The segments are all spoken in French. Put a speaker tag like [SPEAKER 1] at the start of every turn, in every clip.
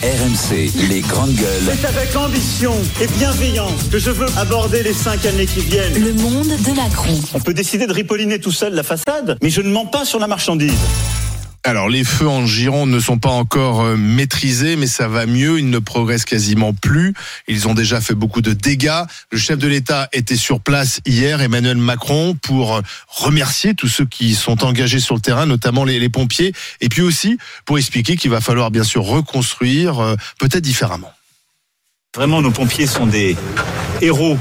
[SPEAKER 1] RMC, les grandes gueules.
[SPEAKER 2] C'est avec ambition et bienveillance que je veux aborder les cinq années qui viennent.
[SPEAKER 3] Le monde de Macron.
[SPEAKER 2] On peut décider de ripolliner tout seul la façade, mais je ne mens pas sur la marchandise.
[SPEAKER 4] Alors les feux en Gironde ne sont pas encore euh, maîtrisés, mais ça va mieux, ils ne progressent quasiment plus. Ils ont déjà fait beaucoup de dégâts. Le chef de l'État était sur place hier, Emmanuel Macron, pour euh, remercier tous ceux qui sont engagés sur le terrain, notamment les, pompiers, et puis aussi pour expliquer qu'il va falloir bien sûr reconstruire, euh, peut-être différemment.
[SPEAKER 2] Vraiment, nos pompiers sont des héros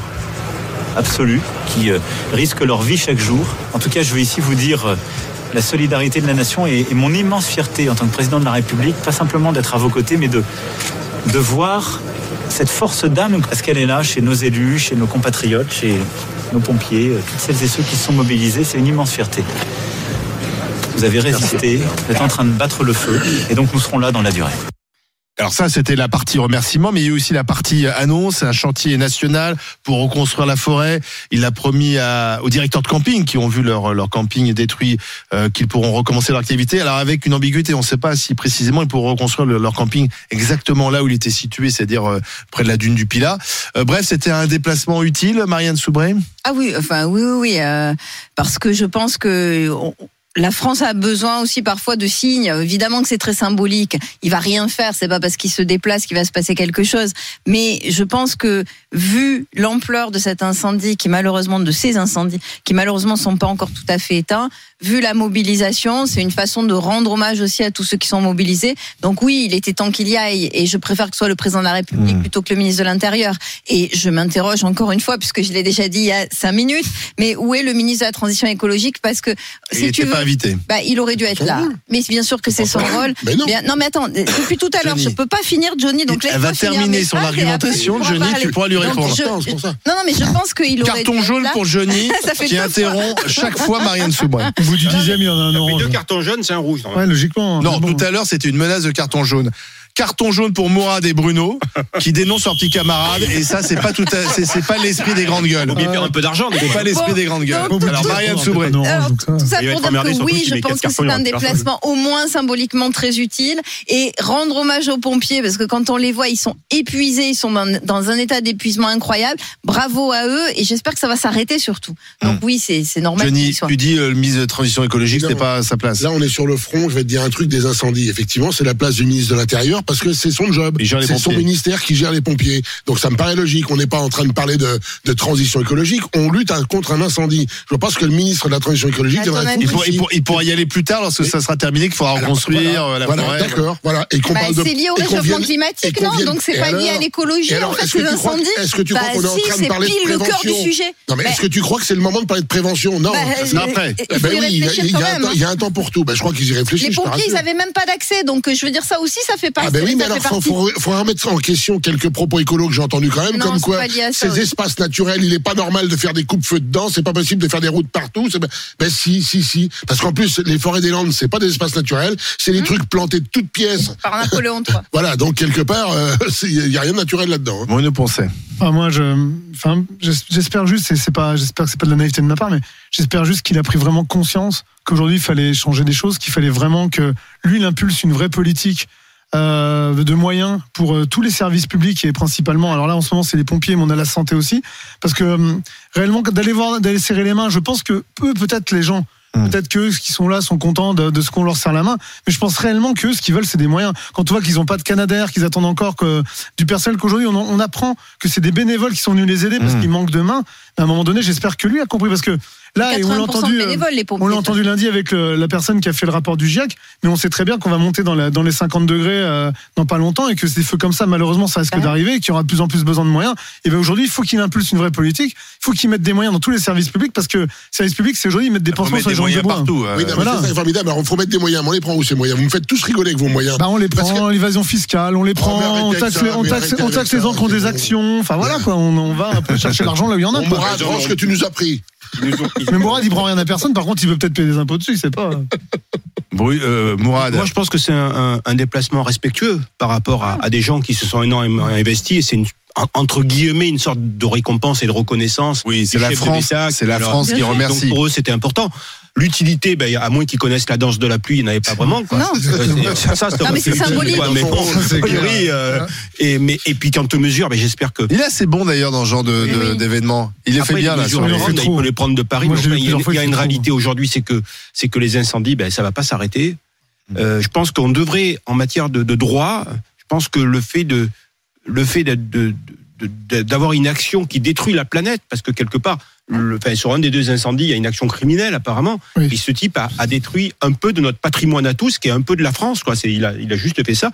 [SPEAKER 2] absolus qui risquent leur vie chaque jour. En tout cas, je veux ici vous dire la solidarité de la nation et, et mon immense fierté en tant que président de la République, pas simplement d'être à vos côtés, mais de, de voir cette force d'âme, parce qu'elle est là chez nos élus, chez nos compatriotes, chez nos pompiers, euh, toutes celles et ceux qui se sont mobilisés. C'est une immense fierté. Vous avez résisté, vous êtes en train de battre le feu, et donc nous serons là dans la durée.
[SPEAKER 4] Alors ça, c'était la partie remerciement, mais il y a eu aussi la partie annonce, un chantier national pour reconstruire la forêt. Il a promis à, aux directeurs de camping qui ont vu leur, leur camping détruit euh, qu'ils pourront recommencer leur activité. Alors avec une ambiguïté, on ne sait pas si précisément ils pourront reconstruire le- leur camping exactement là où il était situé, c'est-à-dire euh, près de la dune du Pilat. Euh, bref, c'était un déplacement utile, Marianne Soubré.
[SPEAKER 5] Ah oui, enfin oui, oui, oui, euh, parce que je pense que on- la France a besoin aussi parfois de signes. Évidemment que c'est très symbolique. Il va rien faire. C'est pas parce qu'il se déplace qu'il va se passer quelque chose. Mais je pense que vu l'ampleur de cet incendie, qui malheureusement de ces incendies, qui malheureusement sont pas encore tout à fait éteints, vu la mobilisation, c'est une façon de rendre hommage aussi à tous ceux qui sont mobilisés. Donc oui, il était temps qu'il y aille, et je préfère que ce soit le président de la République
[SPEAKER 4] Mmh.
[SPEAKER 5] plutôt que le ministre de l'Intérieur. Et je m'interroge encore une fois, puisque je l'ai déjà dit il y a cinq minutes, mais où est le ministre de la Transition écologique? Parce que si tu veux,
[SPEAKER 4] invité.
[SPEAKER 5] bah, il aurait dû être là.
[SPEAKER 6] rôle.
[SPEAKER 5] Mais bien sûr que c'est son rôle.
[SPEAKER 6] Mais non.
[SPEAKER 5] Bien- non, mais attends, depuis tout à l'heure,
[SPEAKER 4] Johnny.
[SPEAKER 5] je peux pas finir, Johnny. Donc
[SPEAKER 4] Elle va terminer son
[SPEAKER 5] après,
[SPEAKER 4] argumentation, Johnny,
[SPEAKER 5] parler.
[SPEAKER 4] tu pourras lui répondre.
[SPEAKER 5] je-. Non, non, mais je pense qu'il aurait dû
[SPEAKER 4] Carton
[SPEAKER 5] être
[SPEAKER 4] jaune
[SPEAKER 5] là.
[SPEAKER 4] pour Johnny, qui interrompt chaque fois Marianne
[SPEAKER 7] bout du dixième, il y en a un
[SPEAKER 8] Mais
[SPEAKER 7] orange.
[SPEAKER 8] deux cartons jaunes, c'est un rouge.
[SPEAKER 7] Ouais, logiquement.
[SPEAKER 4] Non,
[SPEAKER 7] Mais bon.
[SPEAKER 4] tout à l'heure, c'était une menace de carton jaune. Carton jaune pour Mourad et Bruno, qui dénoncent leurs petits camarades, et ça, c'est pas tout, à- c'est, c'est pas l'esprit des grandes gueules.
[SPEAKER 8] Faut bien faire un peu d'argent. des
[SPEAKER 4] C'est
[SPEAKER 8] fois.
[SPEAKER 4] pas l'esprit des grandes gueules.
[SPEAKER 5] donc,
[SPEAKER 7] de
[SPEAKER 4] Alors, Marianne Soubré.
[SPEAKER 5] Alors, tout ça
[SPEAKER 8] Il va
[SPEAKER 5] pour
[SPEAKER 8] être
[SPEAKER 5] dire
[SPEAKER 8] emmerdé,
[SPEAKER 5] que
[SPEAKER 8] surtout
[SPEAKER 5] oui, je
[SPEAKER 8] met
[SPEAKER 5] pense
[SPEAKER 8] quatre
[SPEAKER 5] que c'est un déplacement au moins symboliquement très utile et rendre hommage aux pompiers parce que quand on les voit, ils sont épuisés, ils sont dans, dans un état d'épuisement incroyable. Bravo à eux et j'espère que ça va s'arrêter surtout. Donc oui, c'est c'est normal.
[SPEAKER 4] Johnny,
[SPEAKER 5] soient-
[SPEAKER 4] tu dis euh, le ministre de Transition écologique, c'était
[SPEAKER 6] Non.
[SPEAKER 4] pas à sa place.
[SPEAKER 6] Là, on est sur le front, je vais te dire un truc des incendies. Effectivement, c'est la place du ministre de l'Intérieur parce que c'est son job. C'est son ministère qui gère les pompiers. Donc ça me paraît logique. On n'est pas en train de parler de, de transition écologique. On lutte un- contre un incendie. Je pense que le ministre de la transition écologique
[SPEAKER 4] Il, pour- il, pour- il pourra y aller plus tard lorsque ça sera terminé, qu'il faudra
[SPEAKER 6] Alors,
[SPEAKER 4] reconstruire
[SPEAKER 6] voilà,
[SPEAKER 4] euh, la
[SPEAKER 6] voilà,
[SPEAKER 4] forêt.
[SPEAKER 6] D'accord, voilà. Et qu'on
[SPEAKER 5] Bah,
[SPEAKER 6] parle de.
[SPEAKER 5] c'est lié au réchauffement climatique, non Donc c'est pas lié à l'écologie. En fait,
[SPEAKER 6] est-ce que
[SPEAKER 5] ces
[SPEAKER 6] tu crois que-
[SPEAKER 5] incendies.
[SPEAKER 6] est-ce que tu crois
[SPEAKER 5] Bah,
[SPEAKER 6] qu'on est en
[SPEAKER 5] si,
[SPEAKER 6] train de
[SPEAKER 5] c'est
[SPEAKER 6] parler de
[SPEAKER 5] pile le cœur du
[SPEAKER 6] prévention
[SPEAKER 5] sujet.
[SPEAKER 6] Non, mais
[SPEAKER 5] Bah,
[SPEAKER 6] est-ce que tu crois que c'est le moment de parler de prévention Non.
[SPEAKER 5] bah,
[SPEAKER 4] c'est après.
[SPEAKER 5] il y
[SPEAKER 6] oui, il y, a- un temps- pour tout. Je crois qu'ils y réfléchissent.
[SPEAKER 5] Les pompiers, ils
[SPEAKER 6] rassure.
[SPEAKER 5] avaient même pas d'accès, donc je veux dire ça aussi, ça fait partie.
[SPEAKER 6] Ben oui, mais alors faut, faut, faut remettre en question quelques propos écolos que j'ai entendus quand même,
[SPEAKER 5] Non,
[SPEAKER 6] comme quoi
[SPEAKER 5] ça,
[SPEAKER 6] ces
[SPEAKER 5] oui.
[SPEAKER 6] espaces naturels, il est pas normal de faire des coupes-feux dedans, c'est pas possible de faire des routes partout. Ben si, si, si, parce qu'en plus les forêts des Landes, c'est pas des espaces naturels, c'est
[SPEAKER 5] Hum.
[SPEAKER 6] des trucs plantés de toutes pièces.
[SPEAKER 5] Par Napoléon III.
[SPEAKER 6] Voilà, donc quelque part, euh, il y a rien de naturel là-dedans. hein.
[SPEAKER 7] Ah, moi, je, enfin, j'es- j'espère juste, et c'est pas, j'espère que c'est pas de la naïveté de ma part, mais j'espère juste qu'il a pris vraiment conscience qu'aujourd'hui il fallait changer des choses, qu'il fallait vraiment que lui, il impulse une vraie politique euh, de moyens pour euh, tous les services publics et principalement, alors là en ce moment c'est les pompiers, mais on a la santé aussi, parce que euh, réellement d'aller voir, d'aller serrer les mains, je pense que eux, peut-être les gens.
[SPEAKER 4] Mm.
[SPEAKER 7] Peut-être que ceux qui sont là sont contents de, de ce qu'on leur serre la main, mais je pense réellement que ce qu'ils veulent, c'est des moyens. Quand on voit qu'ils n'ont pas de Canadair, qu'ils attendent encore que du personnel, qu'aujourd'hui on, en- on apprend que c'est des bénévoles qui sont venus les aider parce
[SPEAKER 4] Mm.
[SPEAKER 7] qu'ils manquent de mains. À un moment donné, j'espère que lui a compris parce que là, et on l'a
[SPEAKER 5] 80%
[SPEAKER 7] entendu, euh,
[SPEAKER 5] les
[SPEAKER 7] on l'a entendu lundi avec le- la personne qui a fait le rapport du GIEC, mais on sait très bien qu'on va monter dans, la- dans les 50 degrés euh, dans pas longtemps et que des feux comme ça, malheureusement, ça risque
[SPEAKER 5] Ouais.
[SPEAKER 7] d'arriver et qu'il y aura de plus en plus besoin de moyens. Et ben aujourd'hui, il faut qu'il impulse une vraie politique. Il faut qu'il mette des moyens dans tous les services publics parce que services publics, c'est aujourd'hui ils mettent des pansements
[SPEAKER 4] mettre
[SPEAKER 7] sur
[SPEAKER 4] des
[SPEAKER 7] les gens de bois.
[SPEAKER 4] partout. euh,
[SPEAKER 6] Oui, non,
[SPEAKER 7] voilà.
[SPEAKER 6] c'est ça, formidable. Alors, il faut mettre des moyens. Mais on les prend où ces moyens? Vous me faites tous rigoler avec vos moyens.
[SPEAKER 7] Bah on les
[SPEAKER 6] Parce
[SPEAKER 7] prend, l'évasion fiscale, on les prend,
[SPEAKER 6] mais
[SPEAKER 7] on taxe, les,
[SPEAKER 6] ça,
[SPEAKER 7] on taxe, on taxe
[SPEAKER 6] ça,
[SPEAKER 7] les gens qui ont des actions. Enfin voilà quoi, on, on va chercher l'argent là où il y en a.
[SPEAKER 6] Ce que tu nous as pris.
[SPEAKER 8] Ils nous ont- ils-
[SPEAKER 7] Mais Mourad, il prend rien à personne. Par contre, il veut peut-être payer des impôts dessus, il sait pas.
[SPEAKER 4] Bru- euh, Mourad.
[SPEAKER 8] Moi, je pense que c'est un, un- un déplacement respectueux par rapport à, à des gens qui se sont énormément investis. Et c'est une, entre guillemets une sorte de récompense et de reconnaissance.
[SPEAKER 4] oui, c'est la France. C'est la
[SPEAKER 8] Alors,
[SPEAKER 4] France qui remercie.
[SPEAKER 8] Donc pour eux, c'était important. L'utilité, ben, à moins qu'ils connaissent la danse de la pluie, ils n'avaient pas vraiment. Quoi.
[SPEAKER 5] Non.
[SPEAKER 8] Euh, ça, ça,
[SPEAKER 5] Non, mais c'est symbolique.
[SPEAKER 8] quoi, mais bon, euh, et, mais, et puis quand on mesure, ben, j'espère que.
[SPEAKER 4] Il est assez bon d'ailleurs dans ce genre de-
[SPEAKER 5] Oui,
[SPEAKER 4] de-
[SPEAKER 5] oui.
[SPEAKER 4] d'événements. Il les
[SPEAKER 8] Après,
[SPEAKER 4] fait bien là.
[SPEAKER 8] mesures
[SPEAKER 7] fait
[SPEAKER 8] ronde, il peut les prendre de Paris.
[SPEAKER 7] Moi,
[SPEAKER 8] mais
[SPEAKER 7] j'ai
[SPEAKER 8] enfin,
[SPEAKER 7] vu
[SPEAKER 8] il y a, il y
[SPEAKER 7] il
[SPEAKER 8] une réalité aujourd'hui, c'est que c'est que les incendies, ben, ça va pas s'arrêter. Euh, je pense qu'on devrait, en matière de, de droit, je pense que le fait de le fait d'avoir une action qui détruit la planète, parce que quelque part, le, enfin, sur un des deux incendies, il y a une action criminelle apparemment.
[SPEAKER 7] Oui.
[SPEAKER 8] Et ce type a, a détruit un peu de notre patrimoine à tous, qui est un peu de la France. Quoi. Il, a, il a juste fait ça.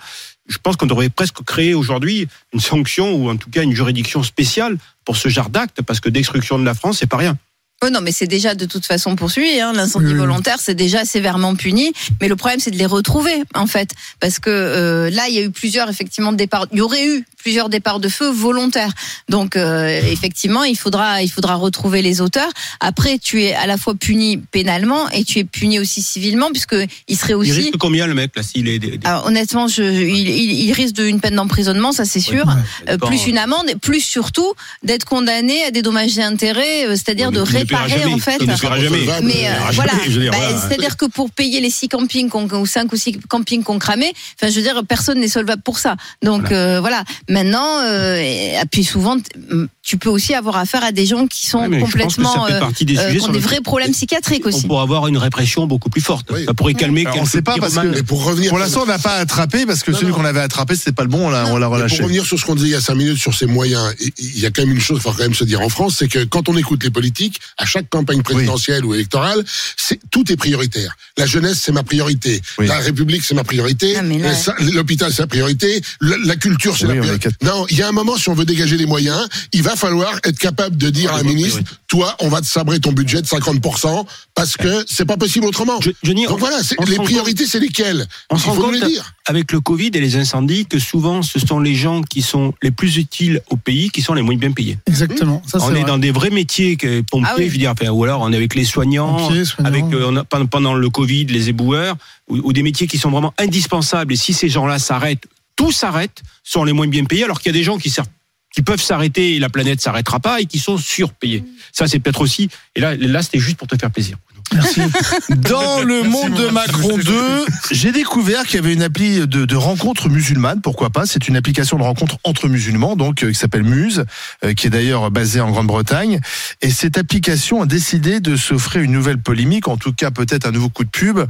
[SPEAKER 8] Je pense qu'on devrait presque créer aujourd'hui une sanction ou en tout cas une juridiction spéciale pour ce genre d'acte, parce que destruction de la France, c'est pas rien.
[SPEAKER 5] Oh non, mais c'est déjà de toute façon poursuivi. Hein. L'incendie volontaire, c'est déjà sévèrement puni. Mais le problème, c'est de les retrouver, en fait, parce que euh, là, il y a eu plusieurs effectivement départs. Il y aurait eu plusieurs départs de feu volontaires. Donc, euh, effectivement, il faudra, il faudra retrouver les auteurs. Après, tu es à la fois puni pénalement et tu es puni aussi civilement, puisque il serait
[SPEAKER 8] Il
[SPEAKER 5] aussi.
[SPEAKER 8] risque combien le mec là s'il est des- des-
[SPEAKER 5] Alors, honnêtement, je, il, il- il risque d'une peine d'emprisonnement, ça c'est sûr. Euh, plus une amende, et plus surtout d'être condamné à des dommages et intérêts, c'est-à-dire
[SPEAKER 8] il
[SPEAKER 5] de
[SPEAKER 8] ne paiera
[SPEAKER 5] réparer
[SPEAKER 8] jamais,
[SPEAKER 5] en fait.
[SPEAKER 8] il ne paiera jamais.
[SPEAKER 6] Recevable.
[SPEAKER 5] Mais euh, voilà,
[SPEAKER 8] dire,
[SPEAKER 5] Bah,
[SPEAKER 8] voilà.
[SPEAKER 5] c'est-à-dire que pour payer les six campings qu'on- ou cinq ou six campings qu'on cramait, enfin je veux dire personne n'est solvable pour ça. Donc euh, voilà. Maintenant, euh, et, et puis souvent tu peux aussi avoir affaire à des gens qui sont
[SPEAKER 8] Ouais,
[SPEAKER 5] complètement euh,
[SPEAKER 8] des
[SPEAKER 5] euh, qui ont des vrais problèmes psychiatriques
[SPEAKER 8] on
[SPEAKER 5] aussi.
[SPEAKER 8] pourrait avoir une répression beaucoup plus forte.
[SPEAKER 6] Oui.
[SPEAKER 8] Ça pourrait calmer
[SPEAKER 4] Alors, on
[SPEAKER 8] quelques
[SPEAKER 4] sait pas parce que-
[SPEAKER 6] pour revenir.
[SPEAKER 4] Pour l'instant, on n'a pas attrapé parce que
[SPEAKER 6] Non,
[SPEAKER 4] celui qu'on avait attrapé, c'était pas le bon, on l'a on l'a relâché.
[SPEAKER 6] Pour revenir sur ce qu'on disait il y a cinq minutes sur ces moyens, il y a quand même une chose qu'il faut quand même se dire en France, c'est que quand on écoute les politiques, à chaque campagne présidentielle ou électorale, c'est tout est prioritaire. La jeunesse, c'est ma priorité.
[SPEAKER 4] Oui.
[SPEAKER 6] La République, c'est ma priorité.
[SPEAKER 5] Ah,
[SPEAKER 6] sa- L'hôpital, c'est ma priorité. La, la culture, c'est
[SPEAKER 4] Oui,
[SPEAKER 6] la priorité.
[SPEAKER 4] quatre-
[SPEAKER 6] Non, il y a un moment, si on veut dégager les moyens, il va falloir être capable de dire
[SPEAKER 8] Ah,
[SPEAKER 6] à un ministre, toi, on va te sabrer ton budget de 50% parce que c'est pas possible autrement.
[SPEAKER 8] Je- Johnny,
[SPEAKER 6] Donc
[SPEAKER 8] on-
[SPEAKER 6] voilà, les priorités, c'est lesquelles?
[SPEAKER 8] On
[SPEAKER 6] Il faut nous les dire.
[SPEAKER 8] Avec le Covid et les incendies que souvent ce sont les gens qui sont les plus utiles au pays qui sont les moins bien payés.
[SPEAKER 7] Exactement. Ça, c'est
[SPEAKER 8] on est
[SPEAKER 7] vrai.
[SPEAKER 8] dans des vrais métiers que pompiers,
[SPEAKER 5] Ah oui.
[SPEAKER 8] je veux dire, enfin, ou alors on est avec les soignants,
[SPEAKER 7] Pompiers, soignants.
[SPEAKER 8] avec euh, on a- pendant- pendant le Covid les éboueurs, ou, ou des métiers qui sont vraiment indispensables. Et si ces gens-là s'arrêtent, tout s'arrête, sont les moins bien payés, alors qu'il y a des gens qui servent qui peuvent s'arrêter et la planète s'arrêtera pas et qui sont surpayés. Ça c'est peut-être aussi. Et là, là c'était juste pour te faire plaisir.
[SPEAKER 7] Merci.
[SPEAKER 4] Dans le monde de Macron 2, j'ai découvert qu'il y avait une appli de, de rencontres musulmanes, pourquoi pas. C'est une application de rencontres entre musulmans, donc euh, qui s'appelle Muse, euh, qui est d'ailleurs basée en Grande-Bretagne. Et cette application a décidé de s'offrir une nouvelle polémique, en tout cas peut-être un nouveau coup de pub,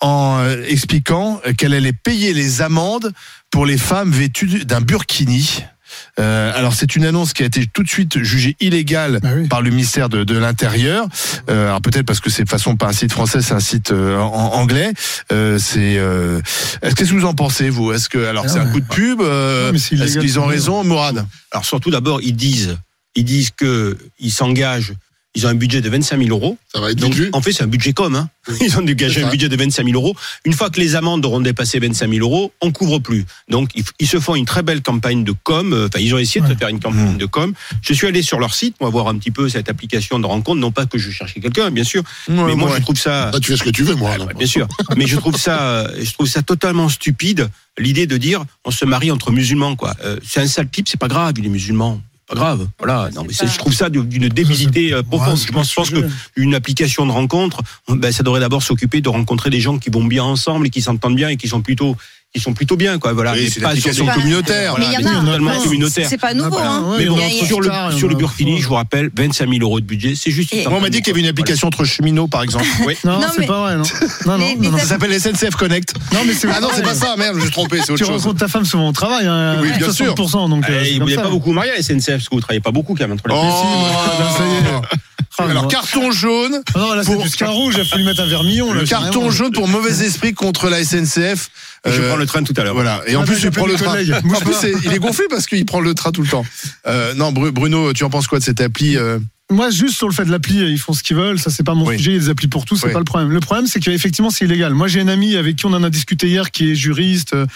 [SPEAKER 4] en euh, expliquant qu'elle allait payer les amendes pour les femmes vêtues d'un burkini. Euh, alors c'est une annonce qui a été tout de suite jugée illégale
[SPEAKER 7] Bah oui.
[SPEAKER 4] par le ministère de, de l'Intérieur. Euh, alors peut-être parce que c'est de façon pas un site français, c'est un site euh, en anglais. Euh, c'est. Euh, est-ce qu'est-ce que vous en pensez vous? Est-ce que alors
[SPEAKER 7] Ah
[SPEAKER 4] c'est un coup de pub euh,
[SPEAKER 7] c'est
[SPEAKER 4] Est-ce qu'ils ont
[SPEAKER 7] c'est
[SPEAKER 4] raison, Mourad?
[SPEAKER 8] Alors surtout d'abord ils disent ils disent que ils s'engagent. Ils ont un budget de 25 000 euros.
[SPEAKER 6] Ça va être
[SPEAKER 8] Donc, en fait, c'est un budget com. Hein. Ils ont dégagé un budget de 25 000 euros. Une fois que les amendes auront dépassé 25 000 euros, on couvre plus. Donc, ils, ils se font une très belle campagne de com. Euh, Enfin, ils ont essayé de
[SPEAKER 7] Ouais.
[SPEAKER 8] faire une campagne
[SPEAKER 4] Mmh.
[SPEAKER 8] de com. Je suis allé sur leur site, moi, voir un petit peu cette application de rencontre. Non pas que je cherchais quelqu'un, bien sûr. mais moi, je trouve ça...
[SPEAKER 6] Toi, tu fais ce que tu veux, moi.
[SPEAKER 8] Ouais,
[SPEAKER 6] non.
[SPEAKER 8] ouais, bien sûr. Mais je trouve ça, euh, je trouve ça totalement stupide l'idée de dire on se marie entre musulmans quoi. Euh, c'est un sale type, c'est pas grave, il est musulman. Pas grave, voilà. Non, mais c'est-
[SPEAKER 5] pas-
[SPEAKER 8] je trouve ça d'une débilité euh, profonde.
[SPEAKER 7] Ouais,
[SPEAKER 8] je pense, je
[SPEAKER 7] pas
[SPEAKER 8] pense
[SPEAKER 7] le
[SPEAKER 8] que
[SPEAKER 7] sujet.
[SPEAKER 8] une application de rencontre, ben, ça devrait d'abord s'occuper de rencontrer des gens qui vont bien ensemble et qui s'entendent bien et qui sont plutôt, qui sont plutôt bien, quoi. Voilà.
[SPEAKER 4] Oui,
[SPEAKER 8] Mais
[SPEAKER 4] c'est une
[SPEAKER 8] pas sur
[SPEAKER 4] application
[SPEAKER 8] des-
[SPEAKER 4] communautaire.
[SPEAKER 5] Mais il y en a.
[SPEAKER 8] communautaire.
[SPEAKER 5] C'est pas nouveau.
[SPEAKER 7] Ah bah,
[SPEAKER 5] hein.
[SPEAKER 8] Mais bon,
[SPEAKER 7] a
[SPEAKER 8] sur le,
[SPEAKER 7] a
[SPEAKER 8] sur le
[SPEAKER 7] pas.
[SPEAKER 8] Burkini, je vous rappelle, 25 000 euros de budget, c'est juste.
[SPEAKER 5] Et-
[SPEAKER 4] on m'a dit qu'il y avait une application entre cheminots, par exemple.
[SPEAKER 8] Oui.
[SPEAKER 7] Non,
[SPEAKER 5] Non,
[SPEAKER 7] c'est pas vrai, non. Non, non, non.
[SPEAKER 4] Ça s'appelle SNCF Connect.
[SPEAKER 7] Non, mais c'est
[SPEAKER 4] Ah non, c'est pas ça, merde, je me suis trompé, c'est autre
[SPEAKER 7] Tu
[SPEAKER 4] chose.
[SPEAKER 7] rencontres ta femme souvent au travail, hein,
[SPEAKER 4] Oui, bien sûr.
[SPEAKER 7] 60%, donc. euh, c'est
[SPEAKER 8] vous n'êtes pas beaucoup marié à SNCF parce que vous travaillez pas beaucoup quand même
[SPEAKER 7] est. Ah,
[SPEAKER 4] Alors, carton jaune.
[SPEAKER 7] Ah Non, là, c'est
[SPEAKER 4] pour-
[SPEAKER 7] plus qu'un rouge, il a fallu mettre un vermillon. là,
[SPEAKER 4] carton jaune pour mauvais esprit contre la SNCF.
[SPEAKER 8] Je
[SPEAKER 4] Euh,
[SPEAKER 8] prends le train tout à l'heure.
[SPEAKER 4] Voilà. Et en
[SPEAKER 7] Ah,
[SPEAKER 4] plus, il prend le train. En plus, c'est- il est gonflé parce qu'il prend le train tout le temps. Euh, non, Bru- Bruno, tu en penses quoi de cette appli euh,
[SPEAKER 7] Moi, juste sur le fait de l'appli, ils font ce qu'ils veulent. Ça, c'est pas mon
[SPEAKER 4] Oui.
[SPEAKER 7] sujet. Il y a des applis pour tout, c'est
[SPEAKER 4] Oui.
[SPEAKER 7] pas le problème. Le problème, c'est qu'effectivement, c'est illégal. Moi, j'ai un ami avec qui on en a discuté hier, qui est juriste, euh,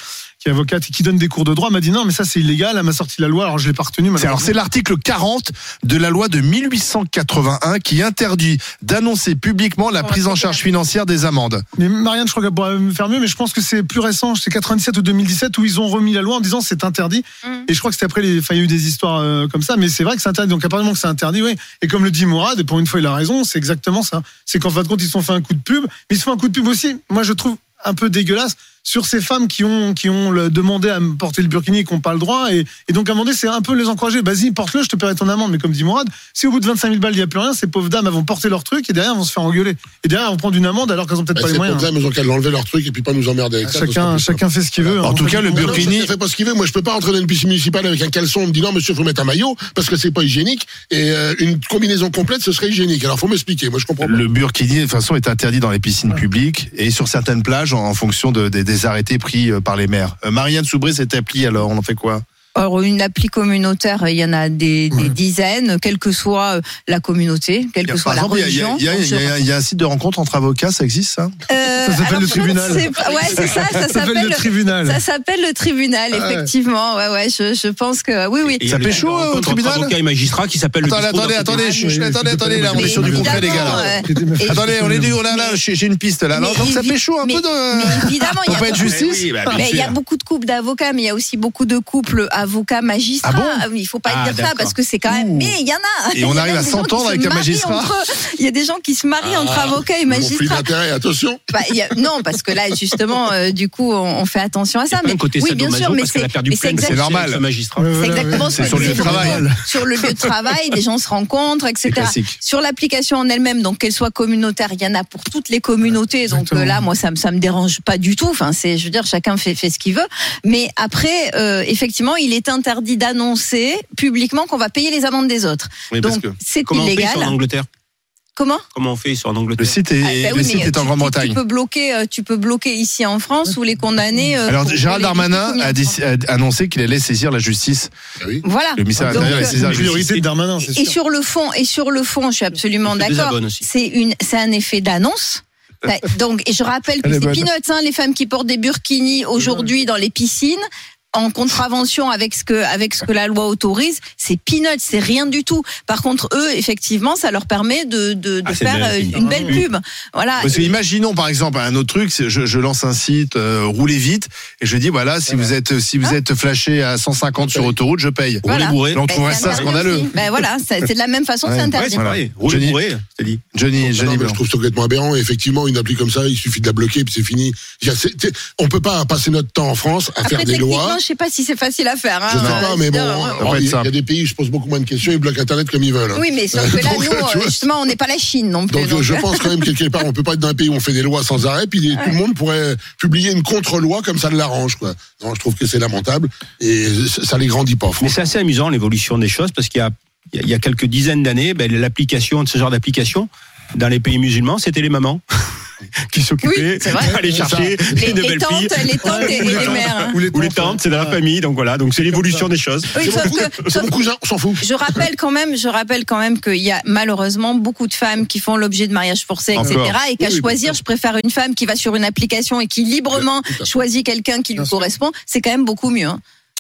[SPEAKER 7] qui est avocate et qui donne des cours de droit, m'a dit non, mais ça c'est illégal. Elle m'a sorti la loi. Alors je l'ai pas retenu.
[SPEAKER 4] C'est- Alors c'est l'article 40 de la loi de 1881 qui interdit d'annoncer publiquement la prise en charge financière des amendes.
[SPEAKER 7] Mais Marianne, je crois qu'elle pourrait me faire mieux, mais je pense que c'est plus récent, c'est 97 ou 2017 où ils ont remis la loi en disant c'est interdit.
[SPEAKER 5] Mm.
[SPEAKER 7] Et je crois que c'était après les, enfin, il y a eu des histoires euh, comme ça, mais c'est vrai que c'est interdit. Donc moment que c'est interdit, oui. Et comme le dit Mourad, et pour une fois il a raison, c'est exactement ça. C'est qu'en fin de compte ils se sont fait un coup de pub, mais ils se font un coup de pub aussi. Moi je trouve un peu dégueulasse sur ces femmes qui ont qui ont le- demandé à me porter le burkini et qui n'ont pas le droit et, et donc à un moment donné c'est un peu les encourager vas-y porte-le je te paierai ton amende mais comme dit Mourad si au bout de 25 000 balles il n'y a plus rien ces pauvres dames elles vont porter leur truc et derrière elles vont se faire engueuler et derrière elles vont prendre une amende alors qu'elles ont peut-être
[SPEAKER 6] Bah,
[SPEAKER 7] pas les
[SPEAKER 6] c'est
[SPEAKER 7] moyens
[SPEAKER 6] pour ça, mais ils ont qu'à l'enlever leur truc et puis pas nous emmerder avec ça.
[SPEAKER 7] chacun
[SPEAKER 6] simple.
[SPEAKER 7] chacun fait ce qu'il veut
[SPEAKER 4] En
[SPEAKER 7] hein.
[SPEAKER 4] tout cas, le
[SPEAKER 6] Non, non,
[SPEAKER 4] burkini.
[SPEAKER 6] chacun fait pas ce qu'il veut. Moi, je peux pas rentrer dans une piscine municipale avec un caleçon. On me dit non, monsieur, faut mettre un maillot parce que c'est pas hygiénique. Et euh, une combinaison complète, ce serait hygiénique. Alors, faut m'expliquer. Moi, je comprends pas.
[SPEAKER 4] Le burkini, de toute façon, est interdit dans les piscines publiques et sur certaines plages en, en fonction de- des- arrêtés pris euh, par les maires. Euh, Marianne Soubré, cette appli, alors, on en fait quoi?
[SPEAKER 5] Alors, une appli communautaire, il y en a des, des dizaines, quelle que soit euh, la communauté, quelle que soit
[SPEAKER 4] exemple,
[SPEAKER 5] la
[SPEAKER 4] il y,
[SPEAKER 5] religion.
[SPEAKER 4] il y a- il y il y il y un site de rencontre entre avocats, ça existe, ça
[SPEAKER 5] Euh,
[SPEAKER 7] Ça s'appelle le tribunal.
[SPEAKER 5] Ouais, c'est ça, ça
[SPEAKER 7] Ça s'appelle le tribunal
[SPEAKER 5] Ça s'appelle le tribunal,
[SPEAKER 6] Ah
[SPEAKER 5] effectivement. Ouais, ouais, je, je pense que oui, oui.
[SPEAKER 8] Et il y
[SPEAKER 4] Ça fait chaud, au tribunal
[SPEAKER 8] Avocats et magistrats qui s'appelle le
[SPEAKER 4] Attendez, attendez, attendez, attendez, là, on est sur du concret, les gars, là. Attendez, on est oh là là, j'ai une piste, là. Donc, ça fait chaud un peu
[SPEAKER 5] évidemment, il y a
[SPEAKER 4] justice
[SPEAKER 8] Oui, bah,
[SPEAKER 5] il y a beaucoup de couples d'avocats, mais il y a aussi beaucoup de couples avocats-magistrats.
[SPEAKER 4] Ah bon
[SPEAKER 5] il faut pas
[SPEAKER 8] Ah,
[SPEAKER 5] dire ça parce que c'est quand même.
[SPEAKER 4] Ouh.
[SPEAKER 5] Mais il y en a.
[SPEAKER 4] Et on arrive à s'entendre
[SPEAKER 5] se
[SPEAKER 4] avec un magistrat.
[SPEAKER 5] Il y a des gens qui se marient entre avocats et
[SPEAKER 6] Conflit
[SPEAKER 5] magistrats.
[SPEAKER 6] d'intérêt, attention.
[SPEAKER 5] Bah, a- non, parce que là, justement, euh, du coup, on, on fait attention à ça. Mais
[SPEAKER 8] côté
[SPEAKER 5] oui, bien sûr, mais c'est
[SPEAKER 4] normal.
[SPEAKER 8] Magistrat.
[SPEAKER 5] C'est exactement ce
[SPEAKER 4] sur le lieu de travail.
[SPEAKER 5] Sur le lieu de travail, des gens se rencontrent, etc. Sur l'application en elle-même, donc qu'elle soit communautaire, il y en a pour toutes les communautés. Donc euh, là, moi, ça me ça me dérange pas du tout. Enfin, c'est, je veux dire, chacun fait fait ce qu'il veut. Mais après, euh, effectivement, il est interdit d'annoncer publiquement qu'on va payer les amendes des autres.
[SPEAKER 4] Oui,
[SPEAKER 5] donc c'est
[SPEAKER 8] Comment on fait
[SPEAKER 5] illégal.
[SPEAKER 8] sur en Angleterre
[SPEAKER 5] Comment
[SPEAKER 8] Comment on fait sur en
[SPEAKER 4] le
[SPEAKER 8] Angleterre
[SPEAKER 4] site est,
[SPEAKER 5] Ah, bah
[SPEAKER 4] le site est en Grande-Bretagne.
[SPEAKER 5] Tu peux bloquer, euh, tu peux bloquer ici en France ou les condamner. euh,
[SPEAKER 4] Alors, Gérald Darmanin a, annoncé qu'il allait saisir la justice.
[SPEAKER 6] Ah oui.
[SPEAKER 5] Voilà.
[SPEAKER 4] Le ministère de l'Intérieur allait saisir la
[SPEAKER 7] une
[SPEAKER 4] justice.
[SPEAKER 7] Darmanin c'est
[SPEAKER 5] Et
[SPEAKER 7] sûr
[SPEAKER 5] sur le fond, et sur le fond, je suis absolument d'accord. C'est une, c'est un effet d'annonce. Bah, Donc, et je rappelle que c'est peanuts, hein, les femmes qui portent des burkinis aujourd'hui dans les piscines en contravention avec ce que avec ce que la loi autorise, c'est peanuts, c'est rien du tout. Par contre, eux, effectivement, ça leur permet de, de, de
[SPEAKER 8] Ah,
[SPEAKER 5] faire
[SPEAKER 8] belle,
[SPEAKER 5] euh, une belle pub. Voilà.
[SPEAKER 4] Parce que imaginons par exemple un autre truc, c'est je, je lance un site, euh, roulez vite, et je dis voilà si vous êtes si vous êtes flashé à 150 sur autoroute, je paye.
[SPEAKER 5] Voilà.
[SPEAKER 8] bourré.
[SPEAKER 4] On
[SPEAKER 5] Ben,
[SPEAKER 4] trouverait
[SPEAKER 5] c'est
[SPEAKER 4] ça scandaleux.
[SPEAKER 5] Ben voilà, c'est c'est de la même façon,
[SPEAKER 4] Ouais.
[SPEAKER 5] c'est
[SPEAKER 4] Ouais,
[SPEAKER 8] Ouais,
[SPEAKER 5] interdit.
[SPEAKER 8] c'est pareil. Rouler
[SPEAKER 4] Johnny-
[SPEAKER 8] bourré, c'est dit.
[SPEAKER 4] Johnny,
[SPEAKER 6] Non,
[SPEAKER 4] Johnny
[SPEAKER 6] je trouve ça complètement aberrant. Effectivement, une appli comme ça, il suffit de la bloquer puis c'est fini. On peut pas passer notre temps en France à
[SPEAKER 5] Après,
[SPEAKER 6] faire des lois.
[SPEAKER 5] Je sais pas si c'est facile à faire. Hein.
[SPEAKER 6] Je sais
[SPEAKER 5] Euh,
[SPEAKER 6] pas, mais bon, hein, il y a des pays, je pose beaucoup moins de questions, ils bloquent Internet comme ils veulent.
[SPEAKER 5] Oui, mais sauf que là,
[SPEAKER 6] Donc,
[SPEAKER 5] nous, euh,
[SPEAKER 6] vois,
[SPEAKER 5] justement, on n'est pas la Chine non plus.
[SPEAKER 6] Donc,
[SPEAKER 5] donc,
[SPEAKER 6] je
[SPEAKER 5] euh,
[SPEAKER 6] pense quand même quelque part, on peut pas être dans un pays où on fait des lois sans arrêt, puis tout le monde pourrait publier une contre-loi comme ça l'arrange, quoi. Non, je trouve que c'est lamentable et ça les grandit pas,
[SPEAKER 8] Mais c'est assez amusant l'évolution des choses parce qu'il a- il y a quelques dizaines d'années, ben, l'application de ce genre d'application dans les pays musulmans, c'était les mamans qui s'occupaient
[SPEAKER 5] Oui, c'est vrai.
[SPEAKER 8] d'aller chercher
[SPEAKER 5] les,
[SPEAKER 8] une
[SPEAKER 5] les
[SPEAKER 8] belle
[SPEAKER 5] tantes,
[SPEAKER 8] fille.
[SPEAKER 5] les tantes et, et les mères.
[SPEAKER 7] ou les
[SPEAKER 8] tantes, c'est dans la famille, donc voilà, donc c'est l'évolution des choses.
[SPEAKER 5] Oui,
[SPEAKER 6] C'est
[SPEAKER 5] sauf
[SPEAKER 6] mon cou-
[SPEAKER 5] que,
[SPEAKER 6] c'est
[SPEAKER 5] sauf
[SPEAKER 6] mon cousin, on s'en fout.
[SPEAKER 5] Je rappelle quand même, je rappelle quand même qu'il y a malheureusement beaucoup de femmes qui font l'objet de mariages forcés, etc. Et qu'à
[SPEAKER 6] Oui,
[SPEAKER 5] choisir, je préfère une femme qui va sur une application et qui librement choisit quelqu'un qui lui correspond. C'est quand même beaucoup mieux. hein.